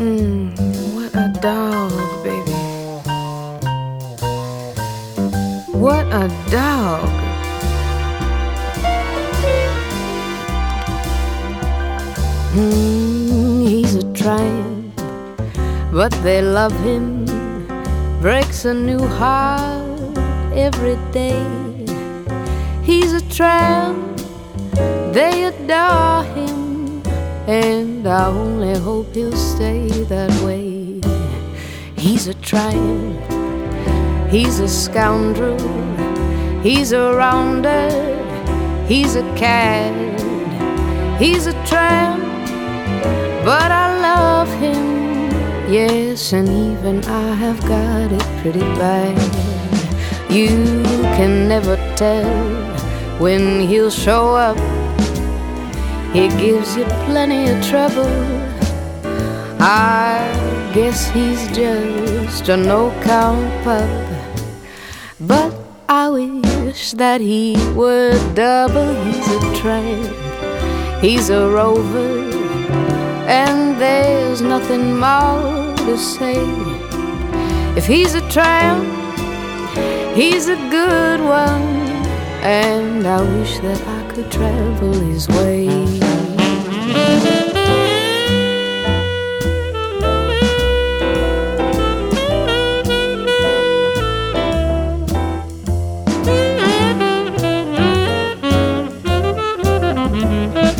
What a dog, baby. What a dog. Mm, he's a tramp, but they love him. Breaks a new heart every day. He's a tramp, they adore him, and I only hope he'll stay that way. He's a tramp, he's a scoundrel, he's a rounder, he's a cad, he's a tramp but I love him, yes, and even I have got it pretty bad. You can never tell when he'll show up. He gives you plenty of trouble. I guess he's just a no count pup. But I wish that he were double. He's a tramp, he's a rover and there's nothing more to say. If he's a tramp, he's a good one, and I wish that I could travel his way. You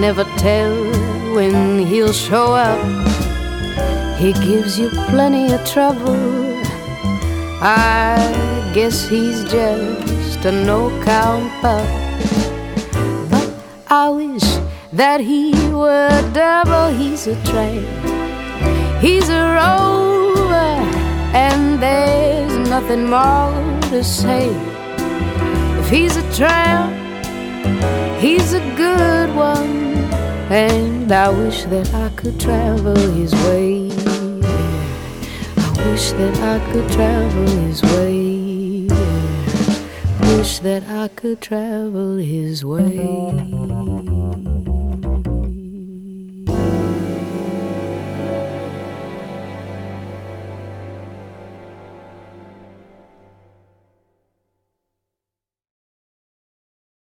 never tell when he'll show up. He gives you plenty of trouble. I guess he's just a no count pup. But I wish that he were double. He's a tramp, he's a rover, and there's nothing more to say. If he's a tramp, He's a good one, and I wish that I could travel his way. I wish that I could travel his way. Wish that I could travel his way.